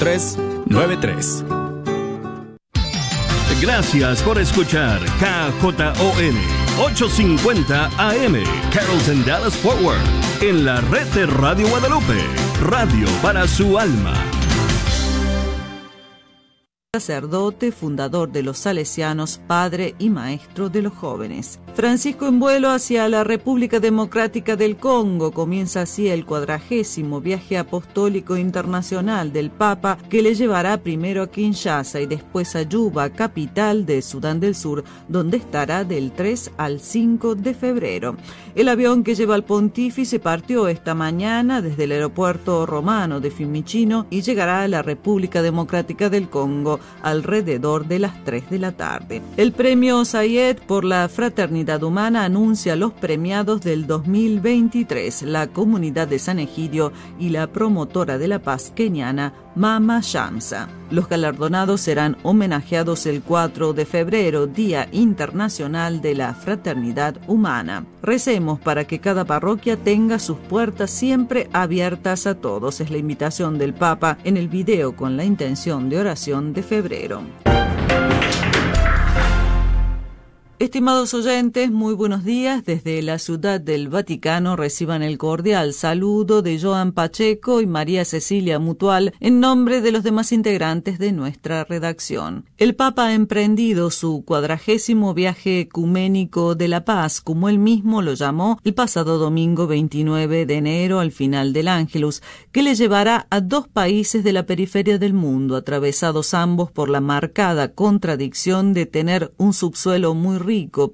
393. Gracias por escuchar KJON 850 AM Carrollton Dallas Forward en la red de Radio Guadalupe, radio para su alma sacerdote, fundador de los salesianos, padre y maestro de los jóvenes. Francisco en vuelo hacia la República Democrática del Congo comienza así el cuadragésimo viaje apostólico internacional del Papa que le llevará primero a Kinshasa y después a Yuba, capital de Sudán del Sur, donde estará del 3 al 5 de febrero. El avión que lleva al pontífice partió esta mañana desde el aeropuerto romano de Fiumicino y llegará a la República Democrática del Congo alrededor de las 3 de la tarde. El premio Sayed por la Fraternidad Humana anuncia los premiados del 2023, la comunidad de San Egidio y la promotora de la paz keniana Mama Shamsa. Los galardonados serán homenajeados el 4 de febrero, Día Internacional de la Fraternidad Humana. Recemos para que cada parroquia tenga sus puertas siempre abiertas a todos. Es la invitación del Papa en el video con la intención de oración de febrero. Estimados oyentes, muy buenos días. Desde la Ciudad del Vaticano reciban el cordial saludo de Joan Pacheco y María Cecilia Mutual en nombre de los demás integrantes de nuestra redacción. El Papa ha emprendido su cuadragésimo viaje ecuménico de la paz, como él mismo lo llamó, el pasado domingo 29 de enero al final del Ángelus, que le llevará a dos países de la periferia del mundo, atravesados ambos por la marcada contradicción de tener un subsuelo muy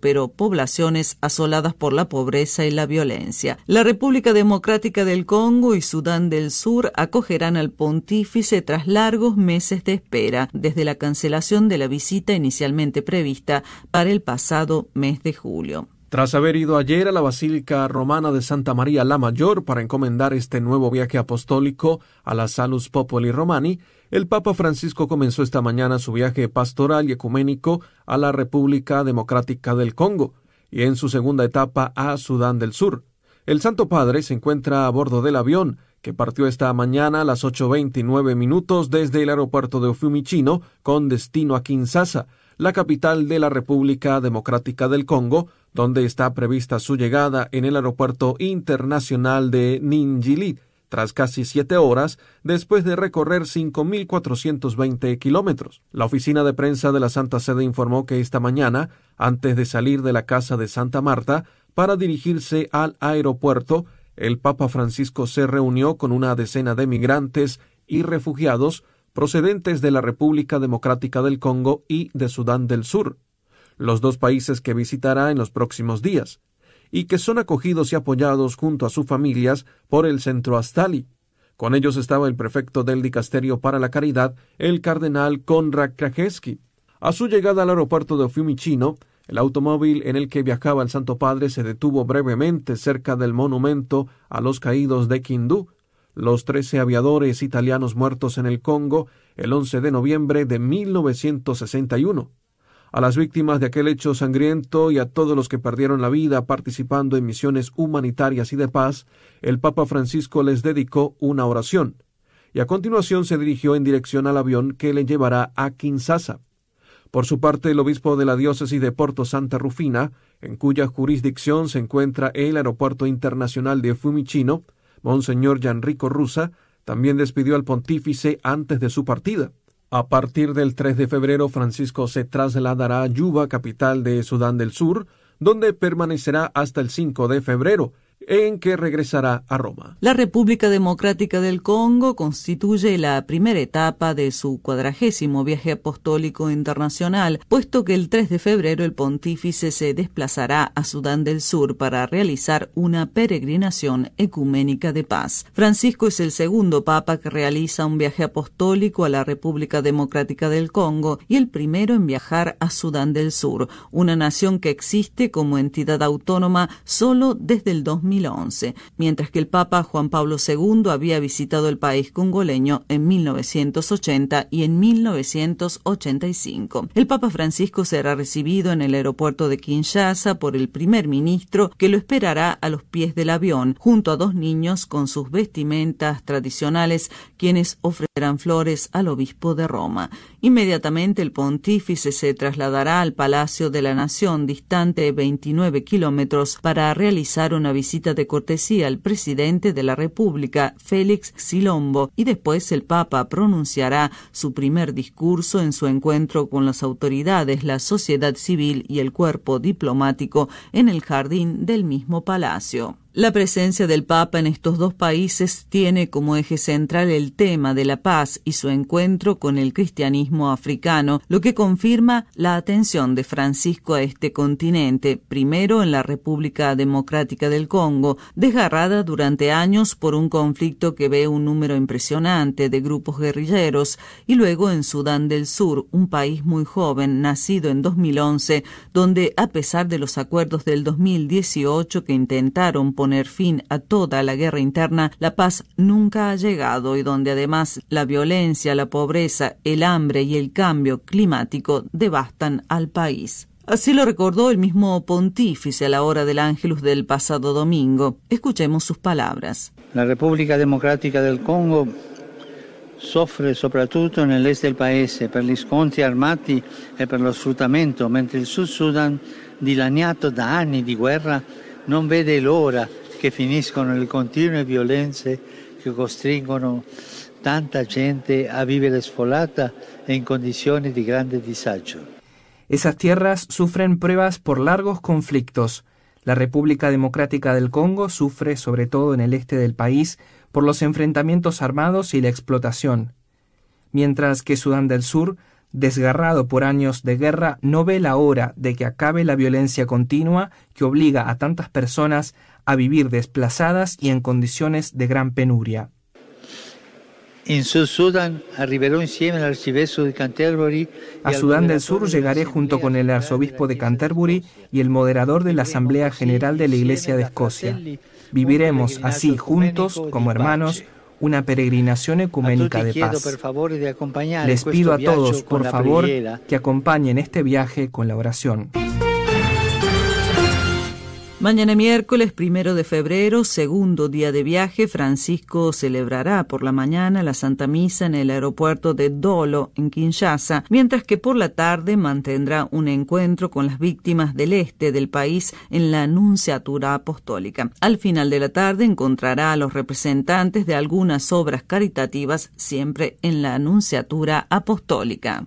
pero poblaciones asoladas por la pobreza y la violencia. La República Democrática del Congo y Sudán del Sur acogerán al pontífice tras largos meses de espera, desde la cancelación de la visita inicialmente prevista para el pasado mes de julio. Tras haber ido ayer a la Basílica Romana de Santa María la Mayor para encomendar este nuevo viaje apostólico a la Salus Popoli Romani, el Papa Francisco comenzó esta mañana su viaje pastoral y ecuménico a la República Democrática del Congo y en su segunda etapa a Sudán del Sur. El Santo Padre se encuentra a bordo del avión que partió esta mañana a las 8.29 minutos desde el aeropuerto de Fiumicino con destino a Kinshasa, la capital de la República Democrática del Congo, donde está prevista su llegada en el aeropuerto internacional de Ninjilit, tras casi siete horas después de recorrer 5.420 kilómetros. La oficina de prensa de la Santa Sede informó que esta mañana, antes de salir de la casa de Santa Marta para dirigirse al aeropuerto, el Papa Francisco se reunió con una decena de migrantes y refugiados procedentes de la República Democrática del Congo y de Sudán del Sur, los dos países que visitará en los próximos días y que son acogidos y apoyados junto a sus familias por el Centro Astali. Con ellos estaba el prefecto del Dicasterio para la Caridad, el cardenal Konrad Krajewski. A su llegada al aeropuerto de Fiumicino, el automóvil en el que viajaba el Santo Padre se detuvo brevemente cerca del monumento a los caídos de Kindú, los trece aviadores italianos muertos en el Congo el 11 de noviembre de 1961 a las víctimas de aquel hecho sangriento y a todos los que perdieron la vida participando en misiones humanitarias y de paz, el Papa Francisco les dedicó una oración, y a continuación se dirigió en dirección al avión que le llevará a Kinshasa. Por su parte, el obispo de la diócesis de Porto Santa Rufina, en cuya jurisdicción se encuentra el aeropuerto internacional de Fumicino, Monseñor Gianrico Rusa, también despidió al pontífice antes de su partida. A partir del 3 de febrero, Francisco se trasladará a Yuba, capital de Sudán del Sur, donde permanecerá hasta el 5 de febrero, en que regresará a Roma. La República Democrática del Congo constituye la primera etapa de su cuadragésimo viaje apostólico internacional, puesto que el 3 de febrero el pontífice se desplazará a Sudán del Sur para realizar una peregrinación ecuménica de paz. Francisco es el segundo papa que realiza un viaje apostólico a la República Democrática del Congo y el primero en viajar a Sudán del Sur, una nación que existe como entidad autónoma solo desde el 2000 2011, mientras que el Papa Juan Pablo II había visitado el país congoleño en 1980 y en 1985. El Papa Francisco será recibido en el aeropuerto de Kinshasa por el primer ministro que lo esperará a los pies del avión, junto a dos niños con sus vestimentas tradicionales, quienes ofrecerán flores al obispo de Roma. Inmediatamente el pontífice se trasladará al Palacio de la Nación, distante 29 kilómetros, para realizar una visita de cortesía al presidente de la República, Félix Silombo, y después el Papa pronunciará su primer discurso en su encuentro con las autoridades, la sociedad civil y el cuerpo diplomático en el jardín del mismo palacio. La presencia del Papa en estos dos países tiene como eje central el tema de la paz y su encuentro con el cristianismo africano, lo que confirma la atención de Francisco a este continente, primero en la República Democrática del Congo, desgarrada durante años por un conflicto que ve un número impresionante de grupos guerrilleros, y luego en Sudán del Sur, un país muy joven, nacido en 2011, donde a pesar de los acuerdos del 2018 que intentaron poner fin a toda la guerra interna, la paz nunca ha llegado y donde además la violencia, la pobreza, el hambre y el cambio climático devastan al país. Así lo recordó el mismo pontífice a la hora del Ángelus del pasado domingo. Escuchemos sus palabras. La República Democrática del Congo soffre soprattutto nell'est del paese per gli scontri armati e per lo sfruttamento, mentre il Sud Sudan, dilaniato da anni di guerra, non vede l'ora che finiscono le continue violenze che costringono tanta gente a vivere sfolata e in condizioni di grande disagio. Esas tierras sufren pruebas por largos conflictos. La República Democrática del Congo sufre, sobre todo en el este del país, por los enfrentamientos armados y la explotación, mientras que Sudán del Sur desgarrado por años de guerra, no ve la hora de que acabe la violencia continua que obliga a tantas personas a vivir desplazadas y en condiciones de gran penuria. En Sudán A Sudán del Sur llegaré junto con el arzobispo de Canterbury y el moderador de la Asamblea General de la Iglesia de Escocia. Viviremos así juntos como hermanos una peregrinación ecuménica de paz. Les pido a todos, por favor, que acompañen este viaje con la oración. Mañana miércoles primero de febrero, segundo día de viaje, Francisco celebrará por la mañana la Santa Misa en el aeropuerto de Dolo, en Kinshasa, mientras que por la tarde mantendrá un encuentro con las víctimas del este del país en la Anunciatura Apostólica. Al final de la tarde encontrará a los representantes de algunas obras caritativas, siempre en la Anunciatura Apostólica.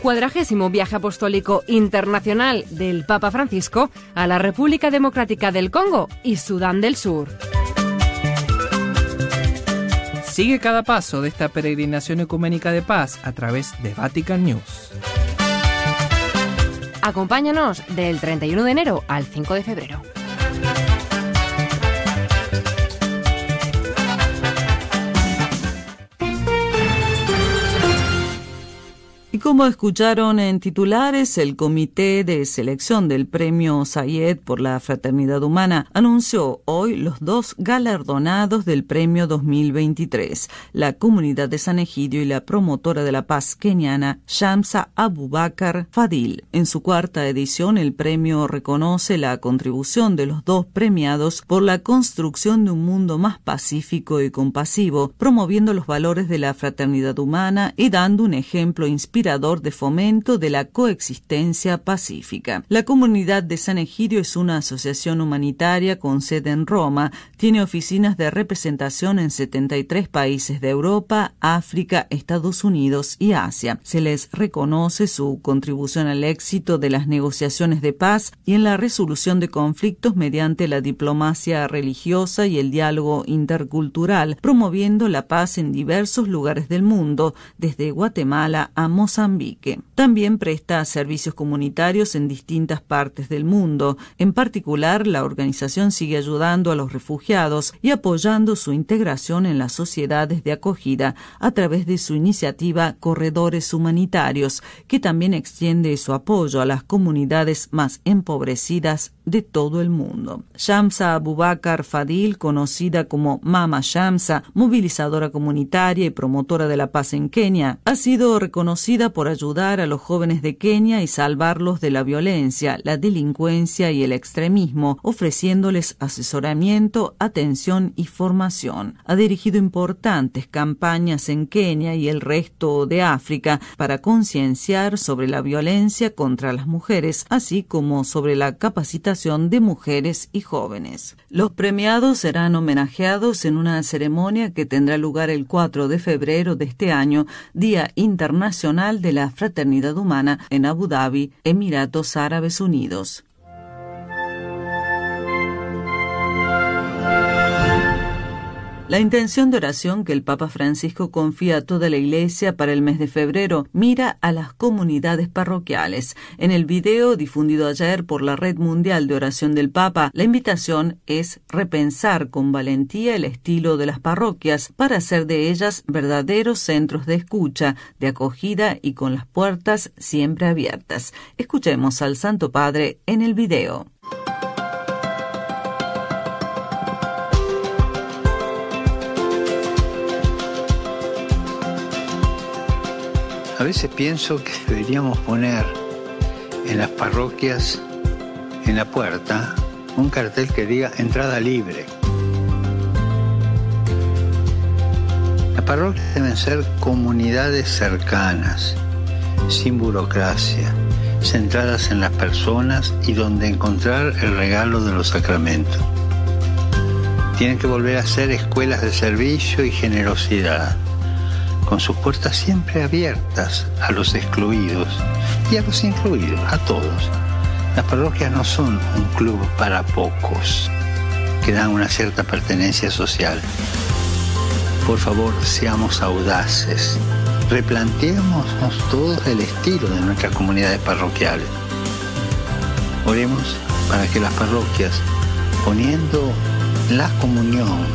Cuadragésimo viaje apostólico internacional del Papa Francisco a la República Democrática del Congo y Sudán del Sur. Sigue cada paso de esta peregrinación ecuménica de paz a través de Vatican News. Acompáñanos del 31 de enero al 5 de febrero. Como escucharon en titulares, el Comité de Selección del Premio Sayed por la Fraternidad Humana anunció hoy los dos galardonados del Premio 2023, la Comunidad de San Egidio y la promotora de la paz keniana Shamsa Abubakar Fadil. En su cuarta edición, el premio reconoce la contribución de los dos premiados por la construcción de un mundo más pacífico y compasivo, promoviendo los valores de la fraternidad humana y dando un ejemplo inspirador de fomento de la coexistencia pacífica. La comunidad de San Egidio es una asociación humanitaria con sede en Roma, tiene oficinas de representación en 73 países de Europa, África, Estados Unidos y Asia. Se les reconoce su contribución al éxito de las negociaciones de paz y en la resolución de conflictos mediante la diplomacia religiosa y el diálogo intercultural, promoviendo la paz en diversos lugares del mundo, desde Guatemala a Mozambique Mozambique. También presta servicios comunitarios en distintas partes del mundo. En particular, la organización sigue ayudando a los refugiados y apoyando su integración en las sociedades de acogida a través de su iniciativa Corredores Humanitarios, que también extiende su apoyo a las comunidades más empobrecidas de todo el mundo. Shamsa Abubakar Fadil, conocida como Mama Shamsa, movilizadora comunitaria y promotora de la paz en Kenia, ha sido reconocida por ayudar a los jóvenes de Kenia y salvarlos de la violencia, la delincuencia y el extremismo, ofreciéndoles asesoramiento, atención y formación. Ha dirigido importantes campañas en Kenia y el resto de África para concienciar sobre la violencia contra las mujeres, así como sobre la capacitación de mujeres y jóvenes. Los premiados serán homenajeados en una ceremonia que tendrá lugar el 4 de febrero de este año, Día Internacional de la Fraternidad Humana, en Abu Dhabi, Emiratos Árabes Unidos. La intención de oración que el Papa Francisco confía a toda la Iglesia para el mes de febrero mira a las comunidades parroquiales. En el video difundido ayer por la Red Mundial de Oración del Papa, la invitación es repensar con valentía el estilo de las parroquias para hacer de ellas verdaderos centros de escucha, de acogida y con las puertas siempre abiertas. Escuchemos al Santo Padre en el video. A veces pienso que deberíamos poner en las parroquias, en la puerta, un cartel que diga entrada libre. Las parroquias deben ser comunidades cercanas, sin burocracia, centradas en las personas y donde encontrar el regalo de los sacramentos. Tienen que volver a ser escuelas de servicio y generosidad con sus puertas siempre abiertas a los excluidos y a los incluidos, a todos. Las parroquias no son un club para pocos que dan una cierta pertenencia social. Por favor, seamos audaces. Replanteémonos todos el estilo de nuestras comunidades parroquiales. Oremos para que las parroquias, poniendo la comunión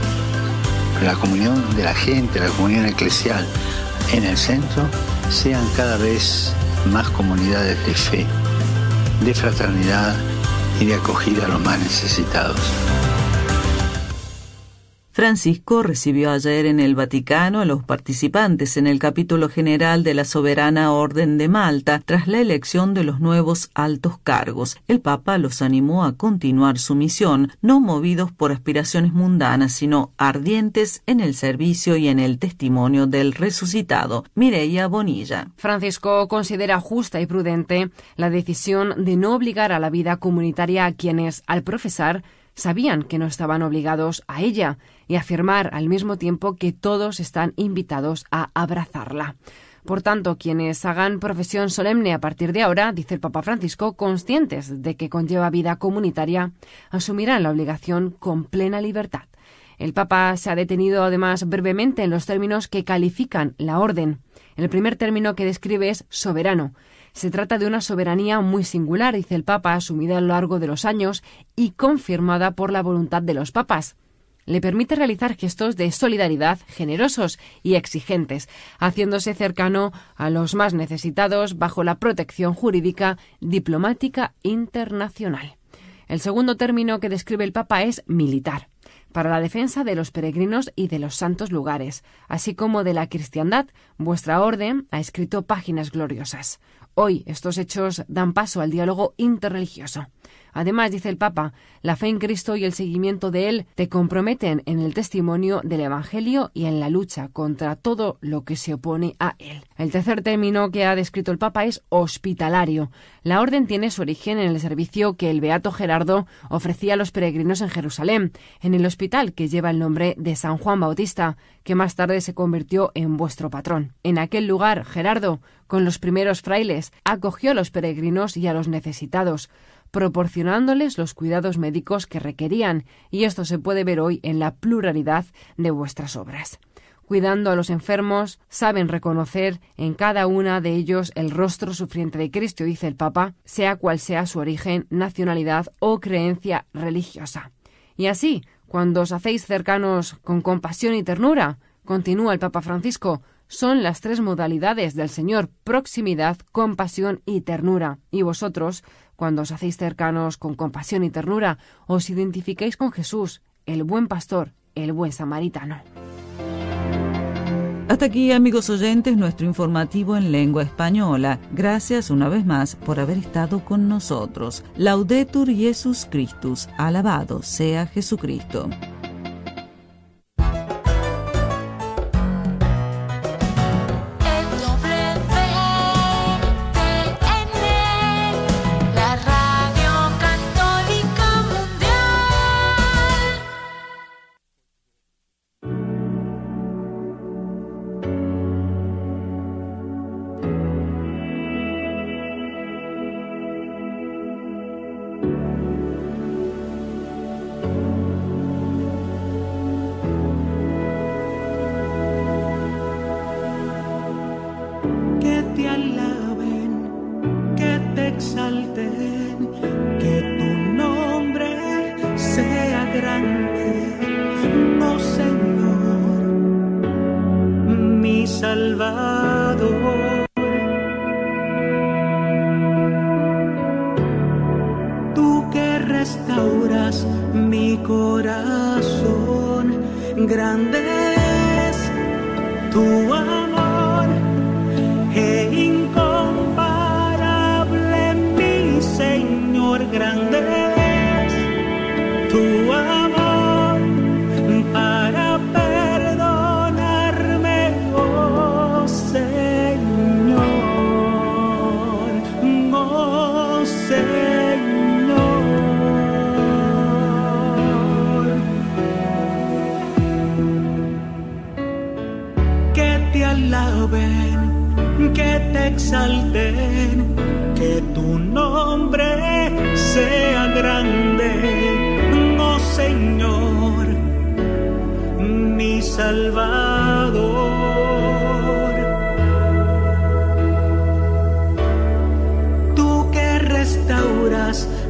la comunión de la gente, la comunión eclesial en el centro, sean cada vez más comunidades de fe, de fraternidad y de acogida a los más necesitados. Francisco recibió ayer en el Vaticano a los participantes en el capítulo general de la Soberana Orden de Malta tras la elección de los nuevos altos cargos. El Papa los animó a continuar su misión, no movidos por aspiraciones mundanas, sino ardientes en el servicio y en el testimonio del resucitado. Mireia Bonilla. Francisco considera justa y prudente la decisión de no obligar a la vida comunitaria a quienes, al profesar, sabían que no estaban obligados a ella y afirmar al mismo tiempo que todos están invitados a abrazarla. Por tanto, quienes hagan profesión solemne a partir de ahora, dice el Papa Francisco, conscientes de que conlleva vida comunitaria, asumirán la obligación con plena libertad. El Papa se ha detenido además brevemente en los términos que califican la orden. El primer término que describe es soberano, se trata de una soberanía muy singular, dice el Papa, asumida a lo largo de los años y confirmada por la voluntad de los papas le permite realizar gestos de solidaridad generosos y exigentes, haciéndose cercano a los más necesitados bajo la protección jurídica diplomática internacional. El segundo término que describe el Papa es militar, para la defensa de los peregrinos y de los santos lugares, así como de la cristiandad. Vuestra orden ha escrito páginas gloriosas. Hoy estos hechos dan paso al diálogo interreligioso. Además, dice el Papa, la fe en Cristo y el seguimiento de Él te comprometen en el testimonio del Evangelio y en la lucha contra todo lo que se opone a Él. El tercer término que ha descrito el Papa es hospitalario. La orden tiene su origen en el servicio que el Beato Gerardo ofrecía a los peregrinos en Jerusalén, en el hospital que lleva el nombre de San Juan Bautista, que más tarde se convirtió en vuestro patrón. En aquel lugar, Gerardo, con los primeros frailes, acogió a los peregrinos y a los necesitados, proporcionándoles los cuidados médicos que requerían, y esto se puede ver hoy en la pluralidad de vuestras obras. cuidando a los enfermos, saben reconocer en cada una de ellos el rostro sufriente de Cristo, dice el Papa, sea cual sea su origen, nacionalidad o creencia religiosa. Y así, cuando os hacéis cercanos con compasión y ternura, continúa el Papa Francisco, son las tres modalidades del Señor, proximidad, compasión y ternura. Y vosotros, cuando os hacéis cercanos con compasión y ternura, os identificáis con Jesús, el buen pastor, el buen samaritano. Hasta aquí, amigos oyentes, nuestro informativo en lengua española. Gracias una vez más por haber estado con nosotros. Laudetur Jesus Christus, alabado sea Jesucristo.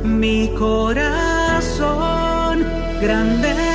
mi corazón grande.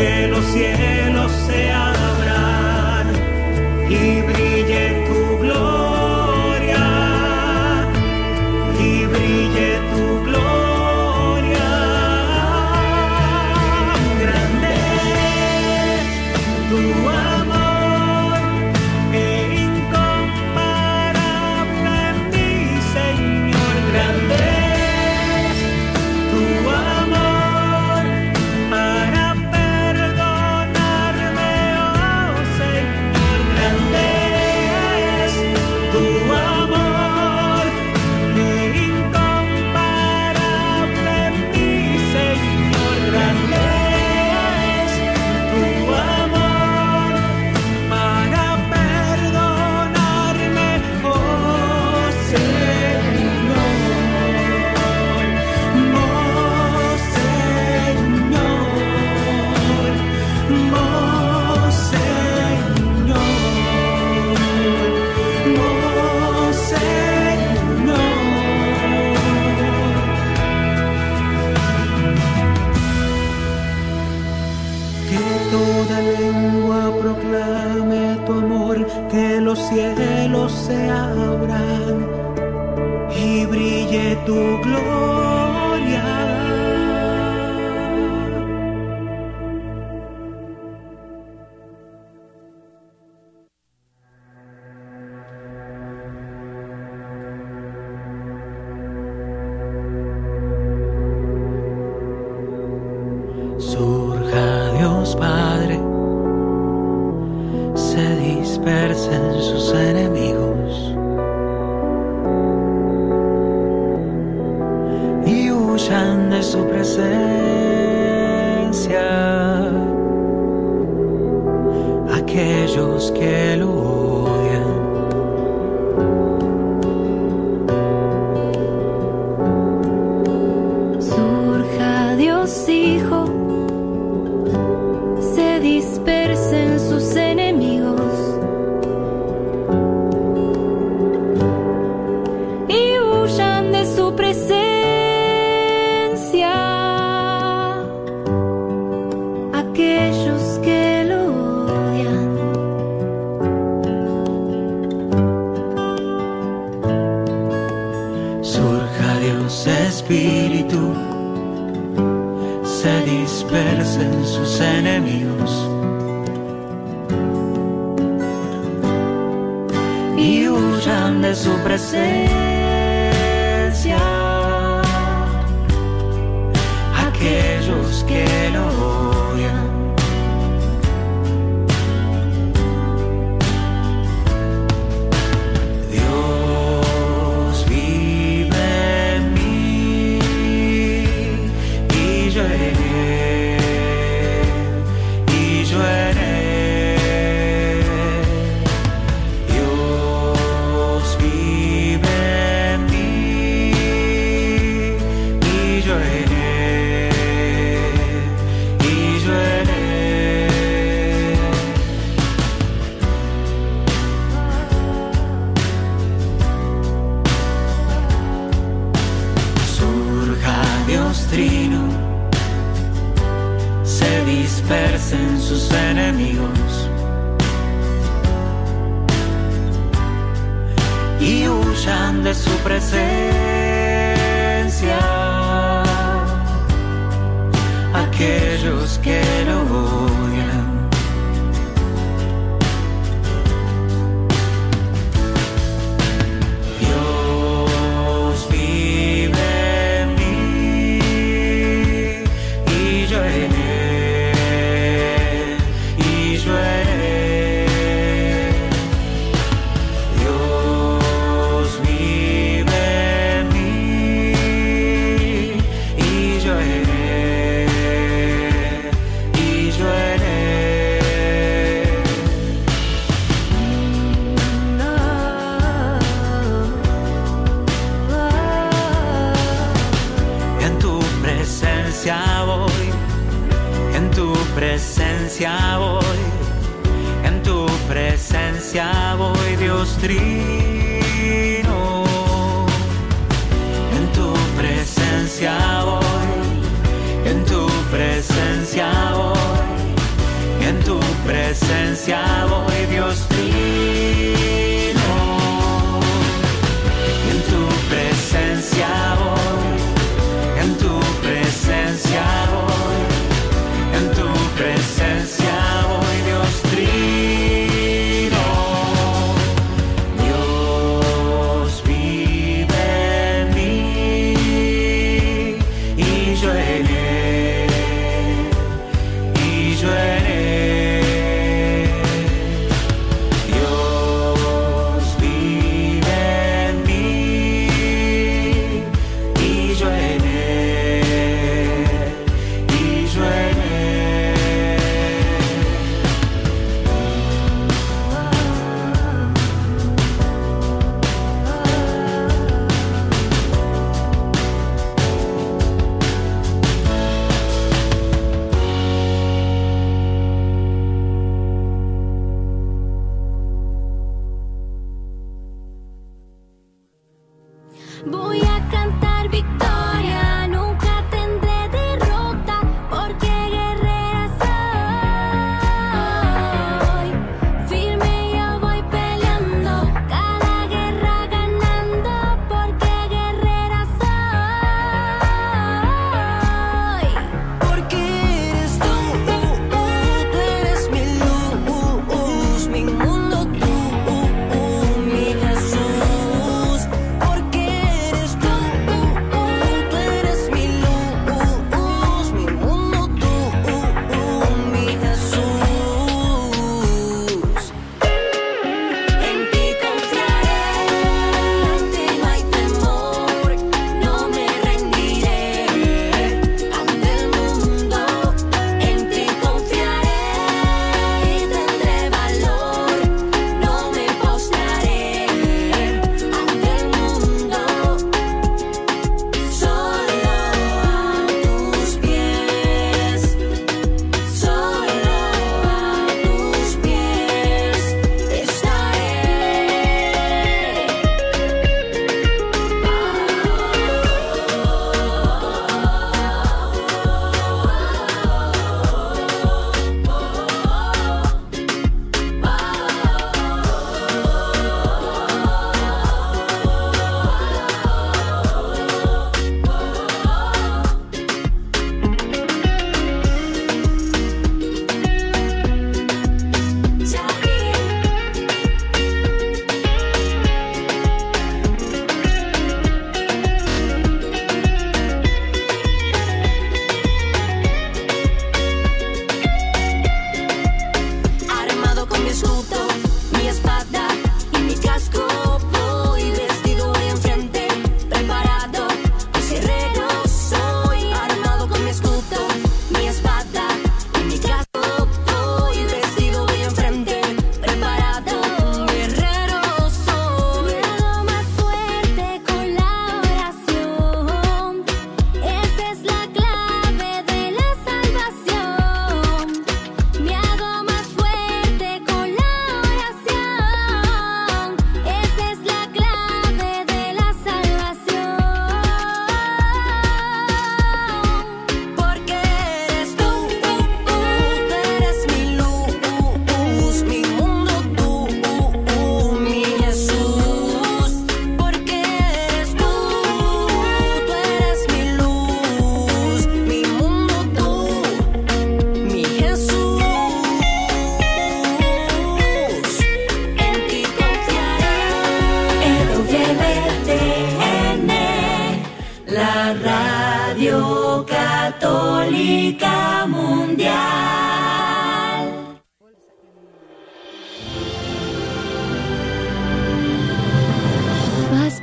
que los cielos se abran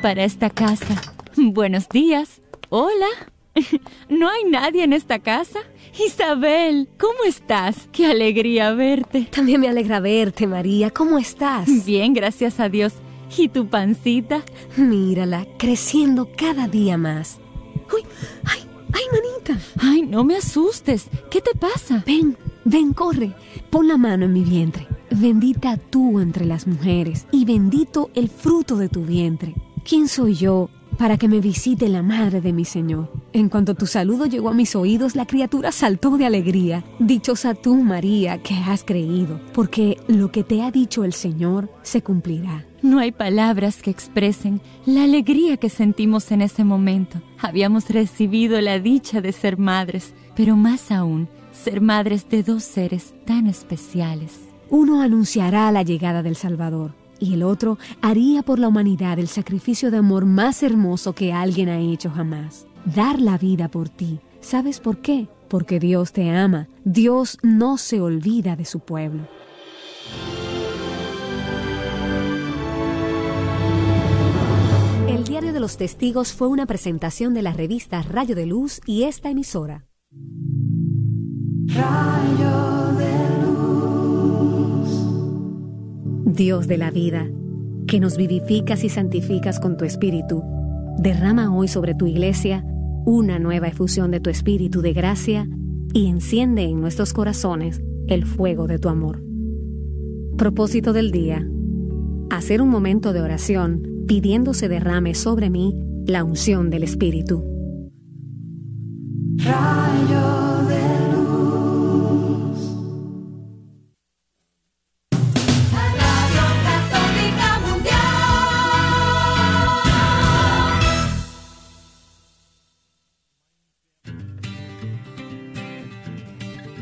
para esta casa. Buenos días. Hola. ¿No hay nadie en esta casa? Isabel, ¿cómo estás? Qué alegría verte. También me alegra verte, María. ¿Cómo estás? Bien, gracias a Dios. ¿Y tu pancita? Mírala, creciendo cada día más. ¡Uy! ¡Ay! ¡Ay, manita! Ay, no me asustes. ¿Qué te pasa? Ven, ven, corre. Pon la mano en mi vientre. Bendita tú entre las mujeres y bendito el fruto de tu vientre. ¿Quién soy yo para que me visite la madre de mi Señor. En cuanto tu saludo llegó a mis oídos, la criatura saltó de alegría. Dichosa tú, María, que has creído, porque lo que te ha dicho el Señor se cumplirá. No hay palabras que expresen la alegría que sentimos en ese momento. Habíamos recibido la dicha de ser madres, pero más aún, ser madres de dos seres tan especiales. Uno anunciará la llegada del Salvador y el otro haría por la humanidad el sacrificio de amor más hermoso que alguien ha hecho jamás. Dar la vida por ti. ¿Sabes por qué? Porque Dios te ama. Dios no se olvida de su pueblo. El Diario de los Testigos fue una presentación de la revista Rayo de Luz y esta emisora. Rayo de Dios de la vida, que nos vivificas y santificas con tu Espíritu, derrama hoy sobre tu iglesia una nueva efusión de tu Espíritu de gracia y enciende en nuestros corazones el fuego de tu amor. Propósito del día. Hacer un momento de oración pidiendo se derrame sobre mí la unción del Espíritu. Rayo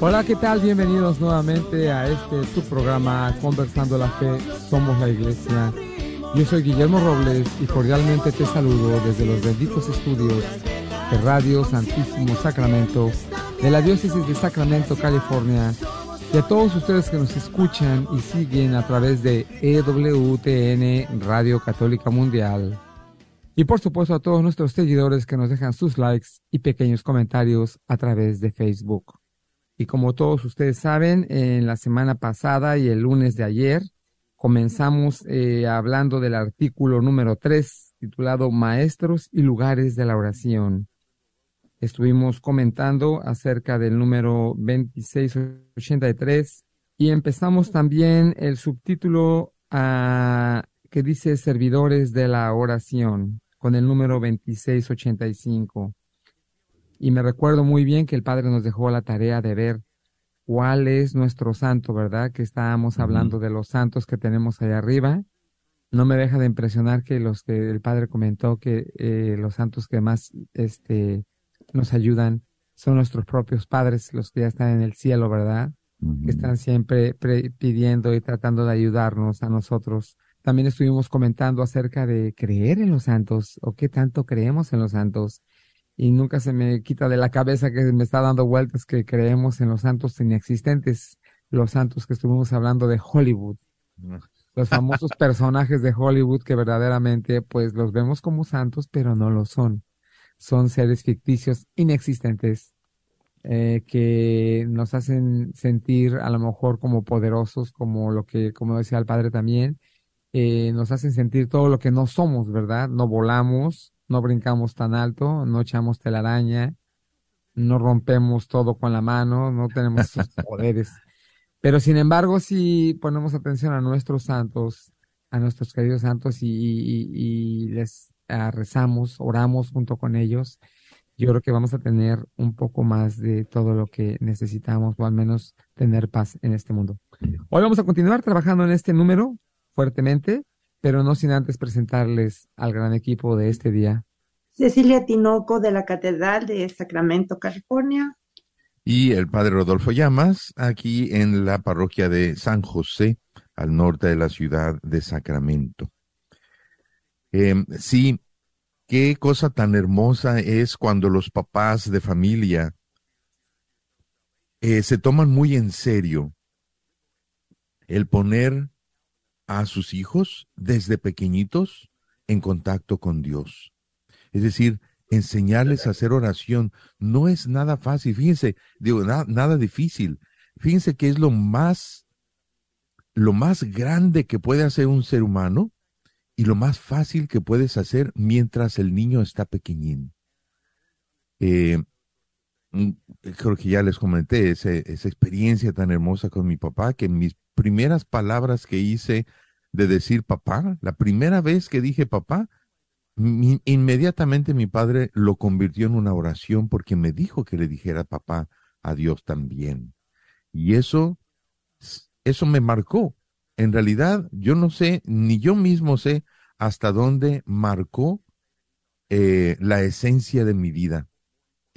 Hola, ¿qué tal? Bienvenidos nuevamente a este tu programa Conversando la Fe, Somos la Iglesia. Yo soy Guillermo Robles y cordialmente te saludo desde los benditos estudios de Radio Santísimo Sacramento de la Diócesis de Sacramento, California. Y a todos ustedes que nos escuchan y siguen a través de EWTN Radio Católica Mundial. Y por supuesto a todos nuestros seguidores que nos dejan sus likes y pequeños comentarios a través de Facebook. Y como todos ustedes saben, en la semana pasada y el lunes de ayer comenzamos eh, hablando del artículo número 3 titulado Maestros y lugares de la oración. Estuvimos comentando acerca del número 2683 y empezamos también el subtítulo ah, que dice Servidores de la oración con el número 2685. Y me recuerdo muy bien que el Padre nos dejó la tarea de ver cuál es nuestro santo, ¿verdad? Que estábamos hablando de los santos que tenemos allá arriba. No me deja de impresionar que los que el Padre comentó que eh, los santos que más este, nos ayudan son nuestros propios padres, los que ya están en el cielo, ¿verdad? Que están siempre pidiendo y tratando de ayudarnos a nosotros. También estuvimos comentando acerca de creer en los santos o qué tanto creemos en los santos y nunca se me quita de la cabeza que me está dando vueltas que creemos en los santos inexistentes, los santos que estuvimos hablando de Hollywood, los famosos personajes de Hollywood que verdaderamente pues los vemos como santos pero no lo son, son seres ficticios inexistentes eh, que nos hacen sentir a lo mejor como poderosos, como lo que, como decía el padre también, eh, nos hacen sentir todo lo que no somos, ¿verdad? No volamos, no brincamos tan alto, no echamos telaraña, no rompemos todo con la mano, no tenemos esos poderes. Pero sin embargo, si ponemos atención a nuestros santos, a nuestros queridos santos y, y- y les ah, rezamos, oramos junto con ellos, yo creo que vamos a tener un poco más de todo lo que necesitamos, o al menos tener paz en este mundo. Hoy vamos a continuar trabajando en este número fuertemente, pero no sin antes presentarles al gran equipo de este día. Cecilia Tinoco de la Catedral de Sacramento, California. Y el padre Rodolfo Llamas, aquí en la parroquia de San José, al norte de la ciudad de Sacramento. Em, sí, qué cosa tan hermosa es cuando los papás de familia eh, se toman muy en serio el poner a sus hijos desde pequeñitos en contacto con Dios. Es decir, enseñarles a hacer oración no es nada fácil. Fíjense, digo, na- nada difícil. Fíjense que es lo más, lo más grande que puede hacer un ser humano y lo más fácil que puedes hacer mientras el niño está pequeñín. Eh, creo que ya les comenté esa experiencia tan hermosa con mi papá, que mis primeras palabras que hice de decir papá, la primera vez que dije papá, inmediatamente mi padre lo convirtió en una oración porque me dijo que le dijera papá a Dios también. Y eso, eso me marcó. En realidad, yo no sé, ni yo mismo sé hasta dónde marcó eh, la esencia de mi vida,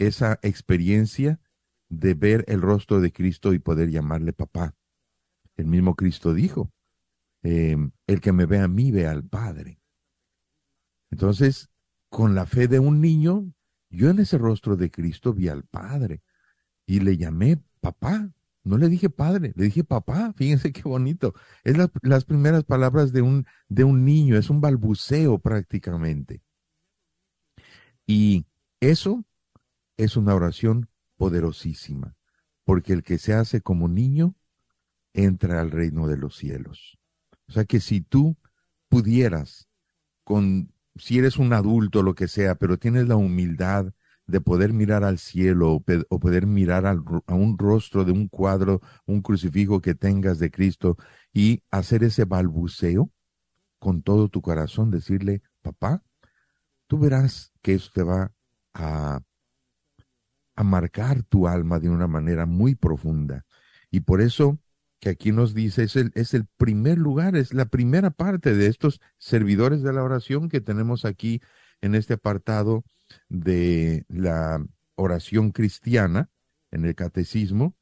esa experiencia de ver el rostro de Cristo y poder llamarle papá. El mismo Cristo dijo, eh, el que me ve a mí ve al Padre. Entonces, con la fe de un niño, yo en ese rostro de Cristo vi al Padre y le llamé papá. No le dije padre, le dije papá. Fíjense qué bonito. Es la- las primeras palabras de un, de un niño, es un balbuceo prácticamente. Y eso es una oración poderosísima, porque el que se hace como niño entra al reino de los cielos. O sea que si tú pudieras, con, si eres un adulto, lo que sea, pero tienes la humildad de poder mirar al cielo o, o poder mirar al a un rostro de un cuadro, un crucifijo que tengas de Cristo y hacer ese balbuceo con todo tu corazón, decirle, papá, tú verás que eso te va a, a marcar tu alma de una manera muy profunda. Y por eso que aquí nos dice, es el, es el primer lugar, es la primera parte de estos servidores de la oración que tenemos aquí en este apartado de la oración cristiana, en el catecismo.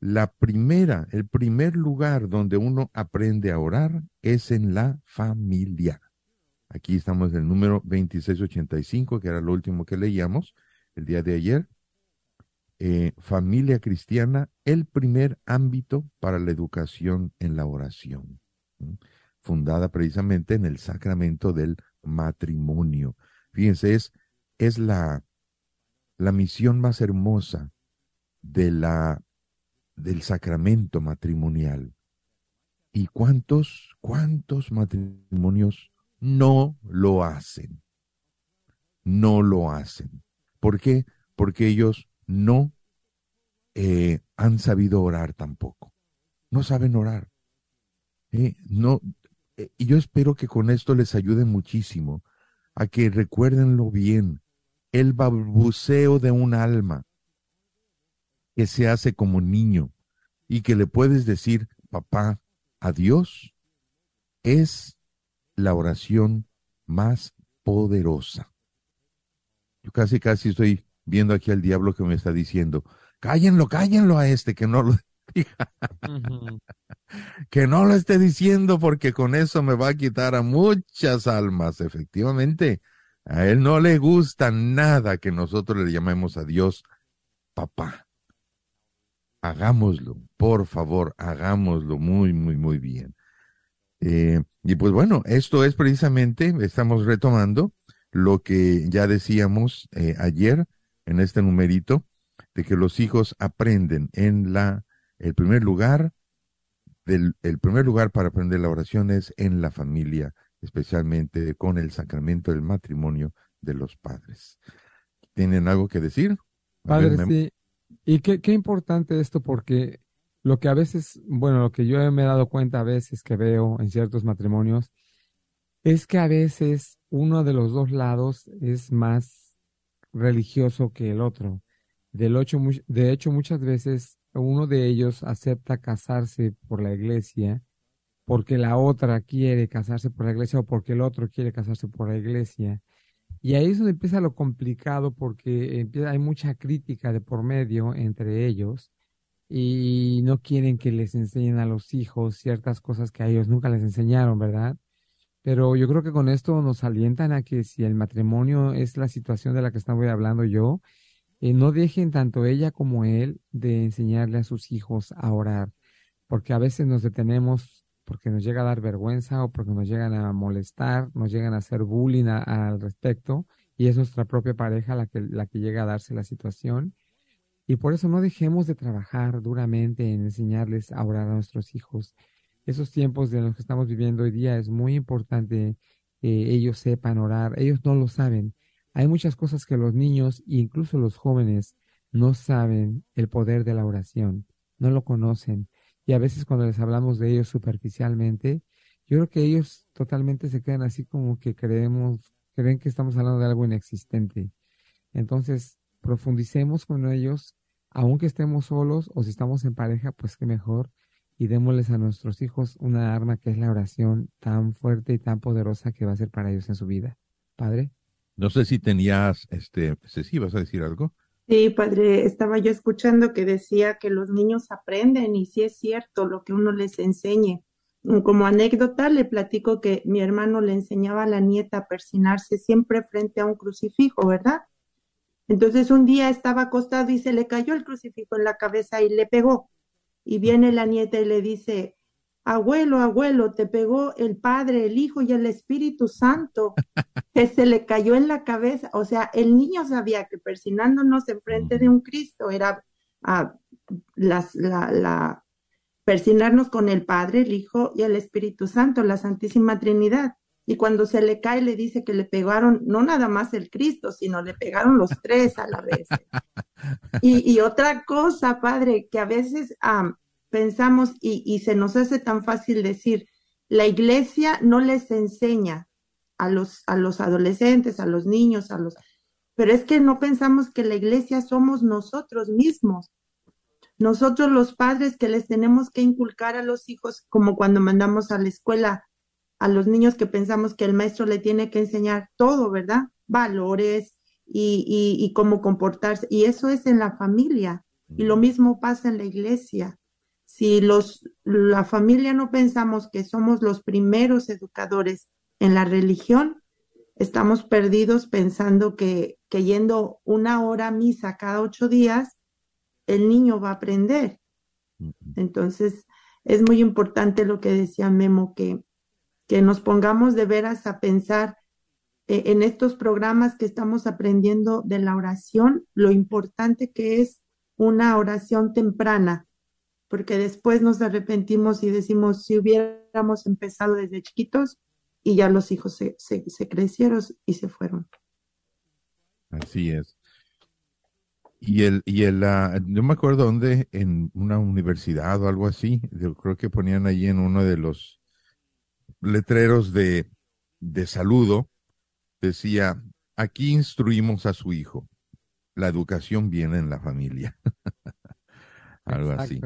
La primera, el primer lugar donde uno aprende a orar es en la familia. Aquí estamos en el número 2685, que era lo último que leíamos el día de ayer. Eh, familia cristiana, el primer ámbito para la educación en la oración, fundada precisamente en el sacramento del matrimonio. Fíjense, es, es la, la misión más hermosa de la, del sacramento matrimonial. ¿Y cuántos, cuántos matrimonios no lo hacen? No lo hacen. ¿Por qué? Porque ellos no eh, han sabido orar tampoco. No saben orar. No, eh, y yo espero que con esto les ayude muchísimo a que recuérdenlo bien. El balbuceo de un alma que se hace como niño y que le puedes decir, papá, a Dios, es la oración más poderosa. Yo casi, casi estoy viendo aquí al diablo que me está diciendo, cállenlo, cállenlo a este, que no lo diga. que no lo esté diciendo porque con eso me va a quitar a muchas almas. Efectivamente, a él no le gusta nada que nosotros le llamemos a Dios papá. Hagámoslo, por favor, hagámoslo muy, muy, muy bien. Eh, y pues bueno, esto es precisamente, estamos retomando lo que ya decíamos eh, ayer en este numerito, de que los hijos aprenden en la, el primer lugar, del, el primer lugar para aprender la oración es en la familia, especialmente con el sacramento del matrimonio de los padres. ¿Tienen algo que decir? A ver, Padre, Memo. sí. Y qué, qué importante esto porque lo que a veces, bueno, lo que yo me he dado cuenta a veces que veo en ciertos matrimonios Es que a veces uno de los dos lados es más religioso que el otro. De hecho, muchas veces uno de ellos acepta casarse por la iglesia porque la otra quiere casarse por la iglesia o porque el otro quiere casarse por la iglesia. Y ahí es donde empieza lo complicado porque hay mucha crítica de por medio entre ellos y no quieren que les enseñen a los hijos ciertas cosas que a ellos nunca les enseñaron, ¿verdad? Pero yo creo que con esto nos alientan a que si el matrimonio es la situación de la que estamos hablando yo, eh, no dejen tanto ella como él de enseñarle a sus hijos a orar, porque a veces nos detenemos porque nos llega a dar vergüenza o porque nos llegan a molestar, nos llegan a hacer bullying al respecto y es nuestra propia pareja la que, la que llega a darse la situación. Y por eso no dejemos de trabajar duramente en enseñarles a orar a nuestros hijos. Esos tiempos de los que estamos viviendo hoy día es muy importante que ellos sepan orar. Ellos no lo saben. Hay muchas cosas que los niños incluso los jóvenes no saben el poder de la oración, no lo conocen y a veces cuando les hablamos de ellos superficialmente, yo creo que ellos totalmente se quedan así como que creemos, creen que estamos hablando de algo inexistente. Entonces, profundicemos con ellos, aunque estemos solos o si estamos en pareja, pues qué mejor, y démosles a nuestros hijos una arma que es la oración tan fuerte y tan poderosa que va a ser para ellos en su vida. Padre. No sé si tenías, este, Ceci, ¿vas a decir algo? Sí, padre, estaba yo escuchando que decía que los niños aprenden y sí es cierto lo que uno les enseñe. Como anécdota, le platico que mi hermano le enseñaba a la nieta a persinarse siempre frente a un crucifijo, ¿verdad? Entonces un día estaba acostado y se le cayó el crucifijo en la cabeza y le pegó. Y viene la nieta y le dice, abuelo, abuelo, te pegó el Padre, el Hijo y el Espíritu Santo, que se le cayó en la cabeza. O sea, el niño sabía que persinándonos enfrente de un Cristo era ah, las, la, la, persinarnos con el Padre, el Hijo y el Espíritu Santo, la Santísima Trinidad. Y cuando se le cae, le dice que le pegaron no nada más el Cristo, sino le pegaron los tres a la vez. Y, y otra cosa, padre, que a veces pensamos y, se nos hace tan fácil decir, la iglesia no les enseña a los, a los adolescentes, a los niños, a los... Pero es que no pensamos que la iglesia somos nosotros mismos. Nosotros los padres que les tenemos que inculcar a los hijos, como cuando mandamos a la escuela a los niños que pensamos que el maestro le tiene que enseñar todo, ¿verdad? Valores y, y, y cómo comportarse. Y eso es en la familia. Y lo mismo pasa en la iglesia si los, la familia no pensamos que somos los primeros educadores en la religión, estamos perdidos pensando que, que yendo una hora a misa cada ocho días, el niño va a aprender. Entonces, es muy importante lo que decía Memo, que, que nos pongamos de veras a pensar eh, en estos programas que estamos aprendiendo de la oración, lo importante que es una oración temprana, porque después nos arrepentimos y decimos, si hubiéramos empezado desde chiquitos y ya los hijos se, se, crecieron y se fueron. Así es. Y el, y el, uh, yo me acuerdo dónde, en una universidad o algo así, yo creo que ponían ahí en uno de los letreros de, de saludo, decía, aquí instruimos a su hijo. La educación viene en la familia. algo así.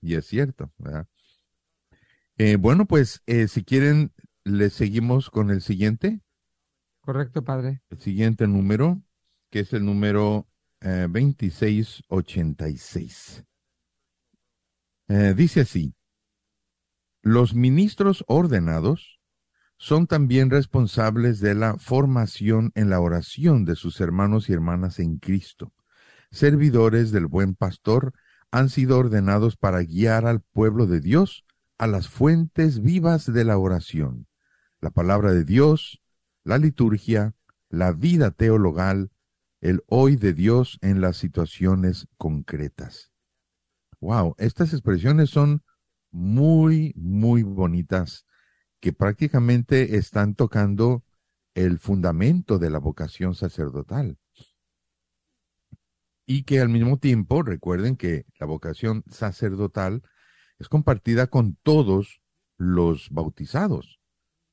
Y es cierto. Eh, bueno, pues eh, si quieren, le seguimos con el siguiente. Correcto, padre. El siguiente número, que es el número eh, 2686. Eh, dice así, los ministros ordenados son también responsables de la formación en la oración de sus hermanos y hermanas en Cristo, servidores del buen pastor, han sido ordenados para guiar al pueblo de Dios a las fuentes vivas de la oración, la palabra de Dios, la liturgia, la vida teologal, el hoy de Dios en las situaciones concretas. Wow, estas expresiones son muy, muy bonitas, que prácticamente están tocando el fundamento de la vocación sacerdotal y que al mismo tiempo recuerden que la vocación sacerdotal es compartida con todos los bautizados.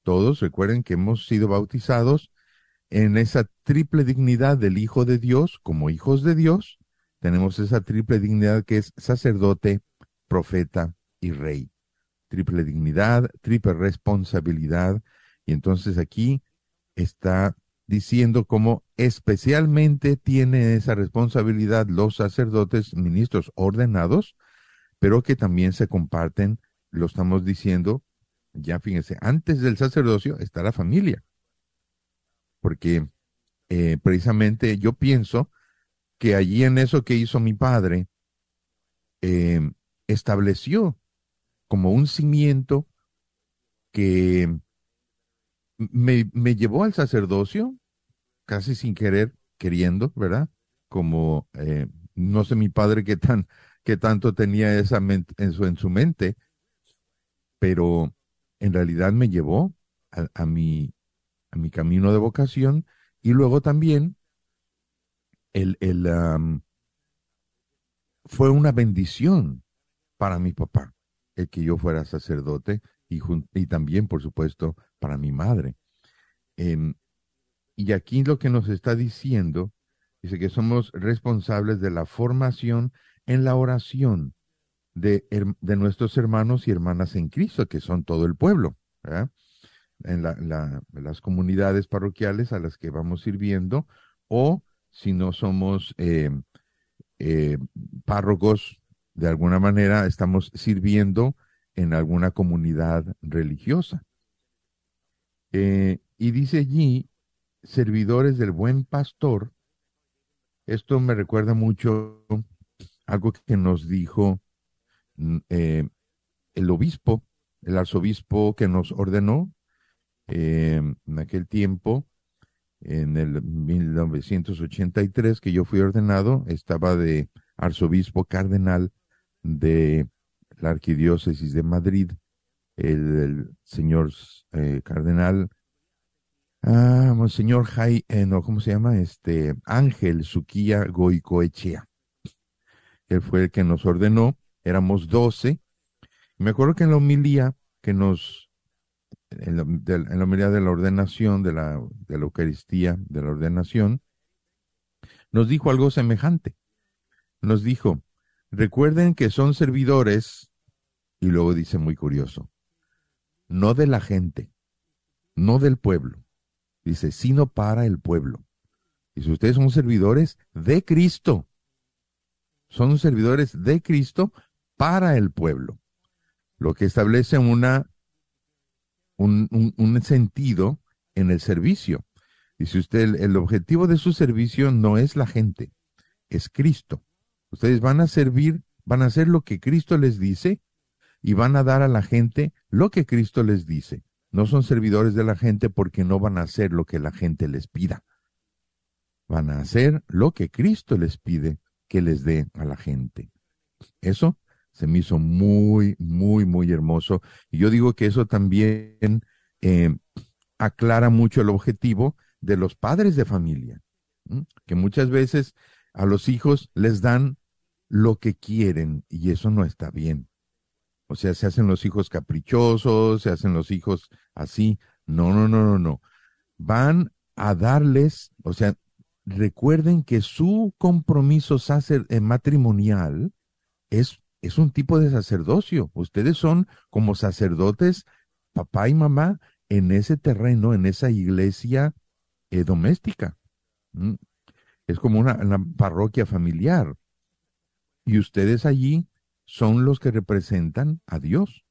todos recuerden que hemos sido bautizados en esa triple dignidad del Hijo de Dios como hijos de Dios. Tenemos esa triple dignidad que es sacerdote, profeta y rey. Triple dignidad, triple responsabilidad. Y entonces aquí está diciendo cómo especialmente tiene esa responsabilidad los sacerdotes, ministros ordenados, pero que también se comparten, lo estamos diciendo, ya fíjense, antes del sacerdocio está la familia, porque eh, precisamente yo pienso que allí en eso que hizo mi padre, eh, estableció como un cimiento que me, me, llevó al sacerdocio, casi sin querer, queriendo, ¿verdad? Como, eh, no sé mi padre qué tan, qué tanto tenía esa en, su, en su mente, pero en realidad me llevó a, a, mi, a mi camino de vocación y luego también el, el, um, fue una bendición para mi papá el que yo fuera sacerdote y, también, por supuesto, para mi madre. Eh, y aquí lo que nos está diciendo, dice que somos responsables de la formación en la oración de, de nuestros hermanos y hermanas en Cristo, que son todo el pueblo, en la, las comunidades parroquiales a las que vamos sirviendo, o si no somos eh, eh, párrocos, de alguna manera estamos sirviendo en alguna comunidad religiosa. Eh, y dice allí, servidores del buen pastor, esto me recuerda mucho algo que nos dijo mm, eh, el obispo, el arzobispo que nos ordenó eh, en aquel tiempo, en el 1983 que yo fui ordenado, estaba de arzobispo cardenal de la arquidiócesis de Madrid, el, señor eh, cardenal, ah, monseñor Jai, eh, no, ¿cómo se llama? Este, Ángel Suquía Goicoechea. Él fue el que nos ordenó, éramos doce. Me acuerdo que en la homilía que nos, en la, en la homilía de la ordenación, de la, de la Eucaristía, de la ordenación, nos dijo algo semejante. Nos dijo, recuerden que son servidores, y luego dice muy curioso, no de la gente, no del pueblo, dice, sino para el pueblo. Dice, ustedes son servidores de Cristo. Son servidores de Cristo para el pueblo. Lo que establece una, un, sentido en el servicio. Dice usted, el, el objetivo de su servicio no es la gente, es Cristo. Ustedes van a servir, van a hacer lo que Cristo les dice y van a dar a la gente lo que Cristo les dice. No son servidores de la gente porque no van a hacer lo que la gente les pida. Van a hacer lo que Cristo les pide que les dé a la gente. Eso se me hizo muy, muy, muy hermoso. Y yo digo que eso también eh, aclara mucho el objetivo de los padres de familia, que muchas veces a los hijos les dan lo que quieren y eso no está bien. O sea, se hacen los hijos caprichosos, se hacen los hijos así. No, no, no, no, no. Van a darles, o sea, recuerden que su compromiso sacer, eh, matrimonial es, es un tipo de sacerdocio. Ustedes son como sacerdotes, papá y mamá, en ese terreno, en esa iglesia eh, doméstica. ¿Mm? Es como una, una parroquia familiar. Y ustedes allí son los que representan a Dios.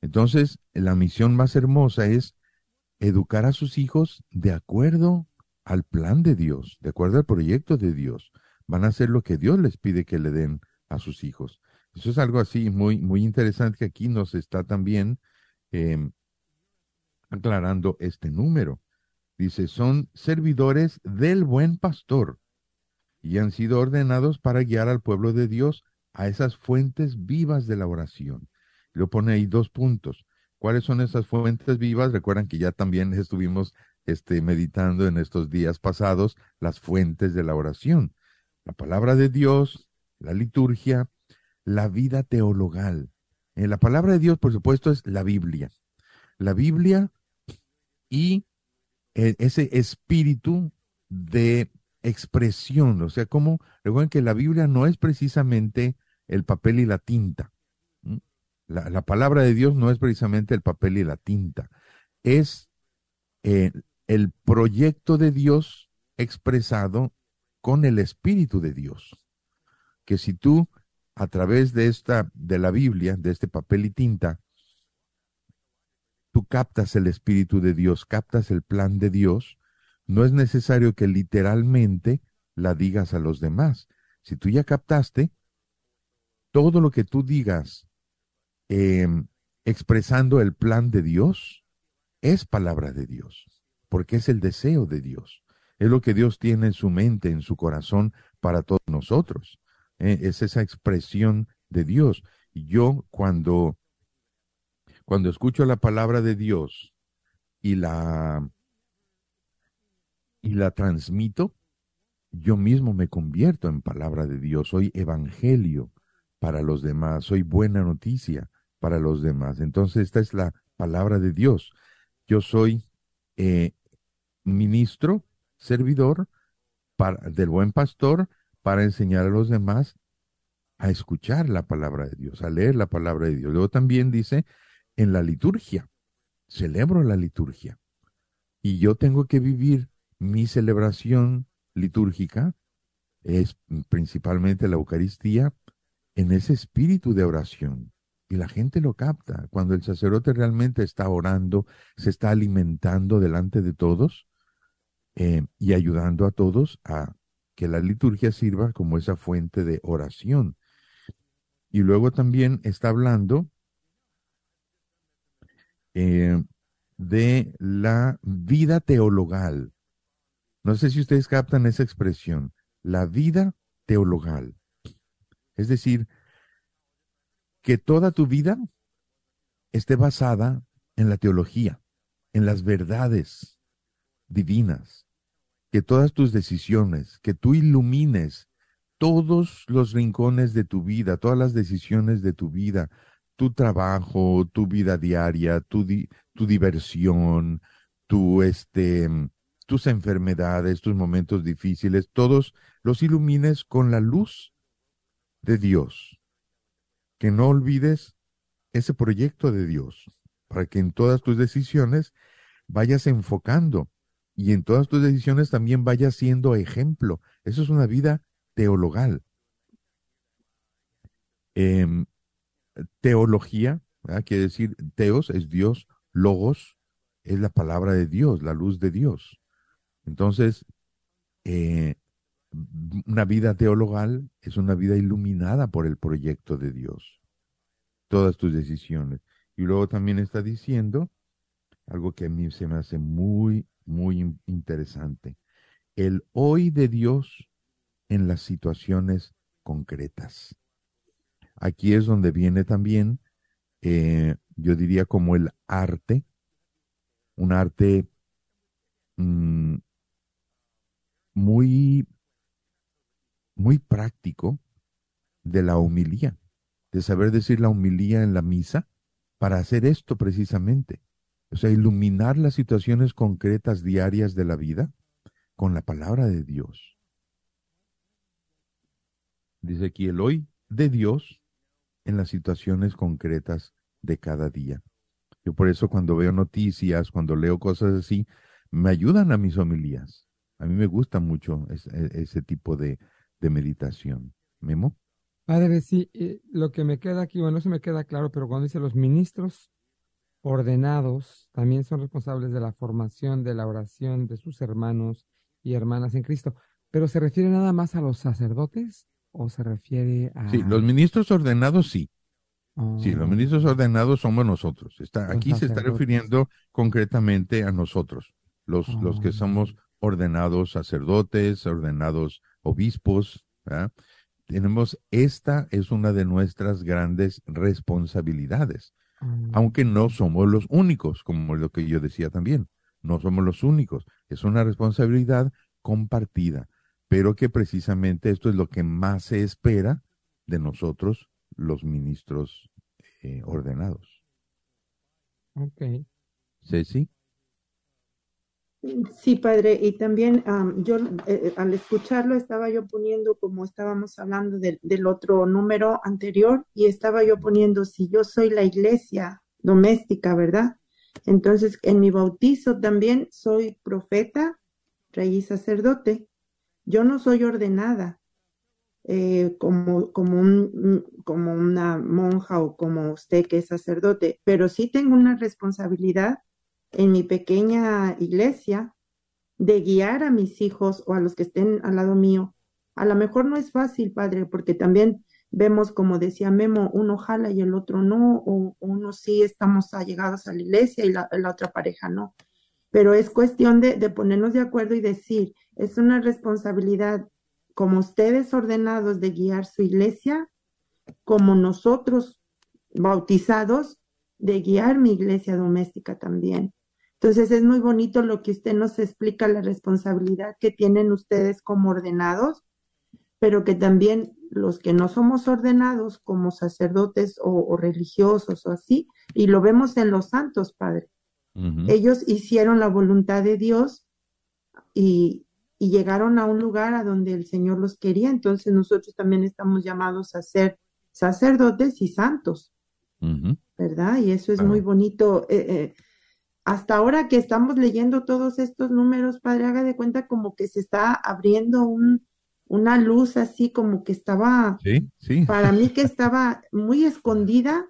Entonces, la misión más hermosa es educar a sus hijos de acuerdo al plan de Dios, de acuerdo al proyecto de Dios. Van a hacer lo que Dios les pide que le den a sus hijos. Eso es algo así muy, muy interesante que aquí nos está también em, aclarando este número. Dice, son servidores del buen pastor y han sido ordenados para guiar al pueblo de Dios a esas fuentes vivas de la oración. Lo pone ahí dos puntos. ¿Cuáles son esas fuentes vivas? Recuerdan que ya también estuvimos este, meditando en estos días pasados las fuentes de la oración. La palabra de Dios, la liturgia, la vida teologal. Eh, la palabra de Dios, por supuesto, es la Biblia. La Biblia y eh, ese espíritu de expresión, o sea, como recuerden que la Biblia no es precisamente el papel y la tinta. La, la, palabra de Dios no es precisamente el papel y la tinta, es eh, el proyecto de Dios expresado con el Espíritu de Dios. Que si tú, a través de esta, de la Biblia, de este papel y tinta, tú captas el Espíritu de Dios, captas el plan de Dios, no es necesario que literalmente la digas a los demás. Si tú ya captaste, todo lo que tú digas em, expresando el plan de Dios es palabra de Dios, porque es el deseo de Dios. Es lo que Dios tiene en su mente, en su corazón para todos nosotros. ¿eh? es esa expresión de Dios. Yo cuando cuando escucho la palabra de Dios y la y la transmito, yo mismo me convierto en palabra de Dios, soy evangelio para los demás, soy buena noticia para los demás. Entonces esta es la palabra de Dios. Yo soy eh, ministro, servidor del buen pastor para enseñar a los demás a escuchar la palabra de Dios, a leer la palabra de Dios. Luego también dice en la liturgia. Celebro la liturgia. Y yo tengo que vivir mi celebración litúrgica, es principalmente la Eucaristía, en ese espíritu de oración. Y la gente lo capta. Cuando el sacerdote realmente está orando, se está alimentando delante de todos eh, y ayudando a todos a que la liturgia sirva como esa fuente de oración. Y luego también está hablando eh, de la vida teologal. No sé si ustedes captan esa expresión, la vida teologal. Es decir, que toda tu vida esté basada en la teología, en las verdades divinas, que todas tus decisiones, que tú ilumines todos los rincones de tu vida, todas las decisiones de tu vida, tu trabajo, tu vida diaria, tu, tu diversión, tu, este, tus enfermedades, tus momentos difíciles, todos los ilumines con la luz de Dios. Que no olvides ese proyecto de Dios, para que en todas tus decisiones vayas enfocando y en todas tus decisiones también vayas siendo ejemplo. Eso es una vida teologal. Em, teología, quiere decir, teos es Dios, logos es la palabra de Dios, la luz de Dios. Entonces, eh, una vida teologal es una vida iluminada por el proyecto de Dios. Todas tus decisiones. Y luego también está diciendo algo que a mí se me hace muy, muy interesante. El hoy de Dios en las situaciones concretas. Aquí es donde viene también, eh, yo diría como el arte, un arte mm, muy, muy práctico de la humilía, de saber decir la humilía en la misa para hacer esto precisamente. O sea, iluminar las situaciones concretas diarias de la vida con la palabra de Dios. Dice aquí el hoy de Dios en las situaciones concretas de cada día. Yo por eso cuando veo noticias, cuando leo cosas así, me ayudan a mis homilías. A mí me gusta mucho e, ese, tipo de, meditación. Memo. Padre, sí, eh, lo que me queda aquí, bueno, no se me queda claro, pero cuando dice los ministros ordenados también son responsables de la formación, de la oración de sus hermanos y hermanas en Cristo, pero ¿se refiere nada más a los sacerdotes o se refiere a... Sí, los ministros ordenados sí. Sí, los Oh, ministros ordenados somos nosotros. Está, Los aquí se está refiriendo concretamente a nosotros, los, los que Oh. somos ordenados sacerdotes, ordenados obispos. ¿verdad? Tenemos, esta es una de nuestras grandes responsabilidades, oh, aunque no somos los únicos, como lo que yo decía también, no somos los únicos. Es una responsabilidad compartida, pero que precisamente esto es lo que más se espera de nosotros, los ministros eh, ordenados. ok. Ceci. Sí, padre, y también am, yo eh, eh, al escucharlo estaba yo poniendo, como estábamos hablando del, del otro número anterior, y estaba yo poniendo, si yo soy la iglesia doméstica, ¿verdad? Entonces, en mi bautizo también soy profeta, rey y sacerdote. Yo no soy ordenada eh, como, como, un, como una monja o como usted que es sacerdote, pero sí tengo una responsabilidad en mi pequeña iglesia de guiar a mis hijos o a los que estén al lado mío. A lo mejor no es fácil, padre, porque también vemos, como decía Memo, uno jala y el otro no, o, uno sí estamos allegados a la iglesia y la, otra pareja no. Pero es cuestión de ponernos de acuerdo y decir, es una responsabilidad como ustedes ordenados de guiar su iglesia, como nosotros bautizados de guiar mi iglesia doméstica también. Entonces es muy bonito lo que usted nos explica, la responsabilidad que tienen ustedes como ordenados, pero que también los que no somos ordenados como sacerdotes o, o religiosos o así, y lo vemos en los santos, Padre. Ellos hicieron la voluntad de Dios y, y llegaron a un lugar a donde el Señor los quería, entonces nosotros también estamos llamados a ser sacerdotes y santos, ¿verdad? Y eso es muy bonito. eh, eh, hasta ahora que estamos leyendo todos estos números, padre, haga de cuenta como que se está abriendo un, una luz así como que estaba, Sí, sí. para mí que estaba muy escondida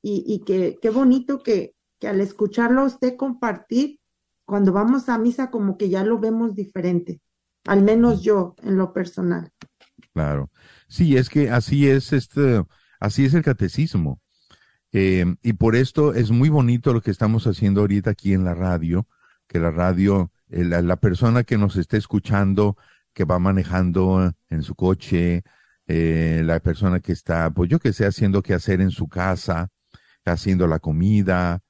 y, y que qué bonito que, que al escucharlo a usted compartir, cuando vamos a misa como que ya lo vemos diferente, al menos yo en lo personal. Claro. Sí, es que así es este, así es el catecismo. Eh, y por esto es muy bonito lo que estamos haciendo ahorita aquí en la radio, que la radio, eh, la, persona que nos esté escuchando, que va manejando en su coche, eh, la persona que está, pues yo que sé, haciendo qué hacer en su casa, haciendo la comida,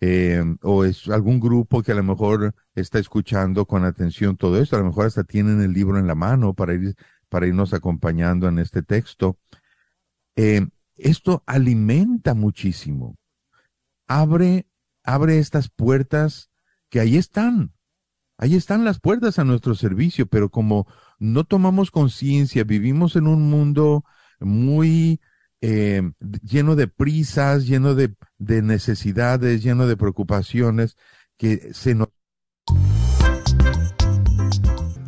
eh, o es algún grupo que a lo mejor está escuchando con atención todo esto, a lo mejor hasta tienen el libro en la mano para ir, para irnos acompañando en este texto. Esto alimenta muchísimo. Abre, abre estas puertas que ahí están. Ahí están las puertas a nuestro servicio, pero como no tomamos conciencia, vivimos en un mundo muy eh, lleno de prisas, lleno de, de necesidades, lleno de preocupaciones, que se nos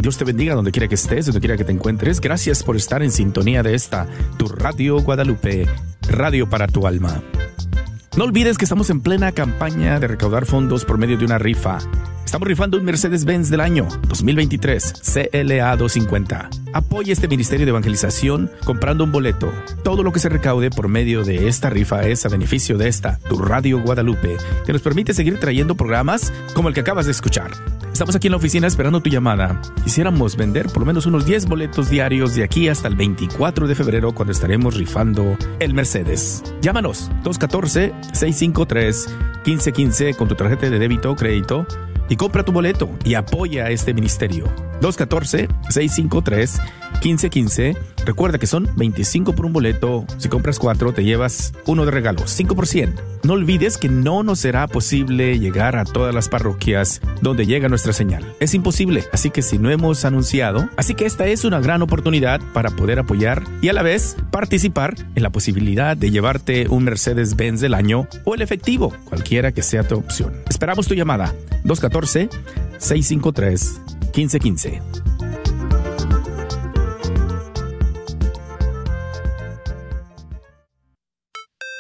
Dios te bendiga donde quiera que estés, donde quiera que te encuentres. Gracias por estar en sintonía de esta, tu Radio Guadalupe, radio para tu alma. No olvides que estamos en plena campaña de recaudar fondos por medio de una rifa. Estamos rifando un Mercedes-Benz del año 2023 CLA 250. Apoya este ministerio de evangelización comprando un boleto. Todo lo que se recaude por medio de esta rifa es a beneficio de esta, tu Radio Guadalupe, que nos permite seguir trayendo programas como el que acabas de escuchar. Estamos aquí en la oficina esperando tu llamada. Quisiéramos vender por lo menos unos 10 boletos diarios de aquí hasta el 24 de febrero cuando estaremos rifando el Mercedes. Llámanos 214-653-1515 con tu tarjeta de débito o crédito y compra tu boleto y apoya a este ministerio. 214-653-1515. Recuerda que son 25 por un boleto. Si compras 4 te llevas uno de regalo, 5%. No olvides que no nos será posible llegar a todas las parroquias donde llega nuestra señal. Es imposible, así que si no hemos anunciado, así que esta es una gran oportunidad para poder apoyar y a la vez participar en la posibilidad de llevarte un Mercedes-Benz del año o el efectivo, cualquiera que sea tu opción. Esperamos tu llamada. 214-653-1515.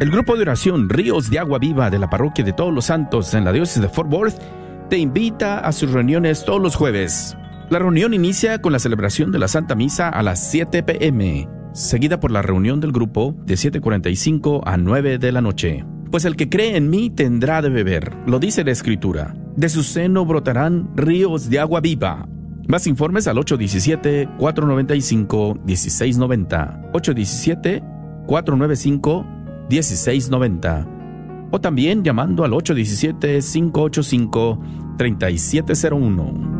El grupo de oración Ríos de Agua Viva de la Parroquia de Todos los Santos en la diócesis de Fort Worth te invita a sus reuniones todos los jueves. La reunión inicia con la celebración de la Santa Misa a las 7 pm, seguida por la reunión del grupo de 7.45 a 9 de la noche. Pues el que cree en mí tendrá de beber, lo dice la Escritura. De su seno brotarán ríos de agua viva. Más informes al 817-495-1690. 817-495-1690. O también llamando al 817-585-3701.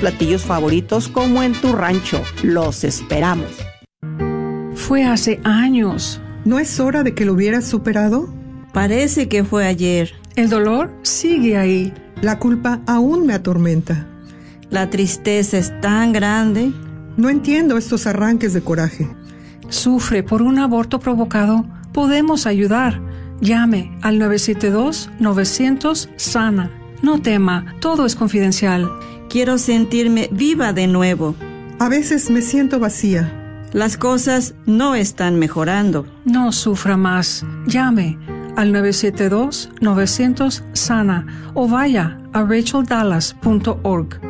platillos favoritos como en tu rancho. Los esperamos. Fue hace años. ¿No es hora de que lo hubieras superado? Parece que fue ayer. El dolor sigue ahí. La culpa aún me atormenta. La tristeza es tan grande. No entiendo estos arranques de coraje. Sufre por un aborto provocado. Podemos ayudar. Llame al 972-900-SANA. No tema, todo es confidencial. Quiero sentirme viva de nuevo. A veces me siento vacía. Las cosas no están mejorando. No sufra más. Llame al 972-900-SANA o vaya a racheldallas.org.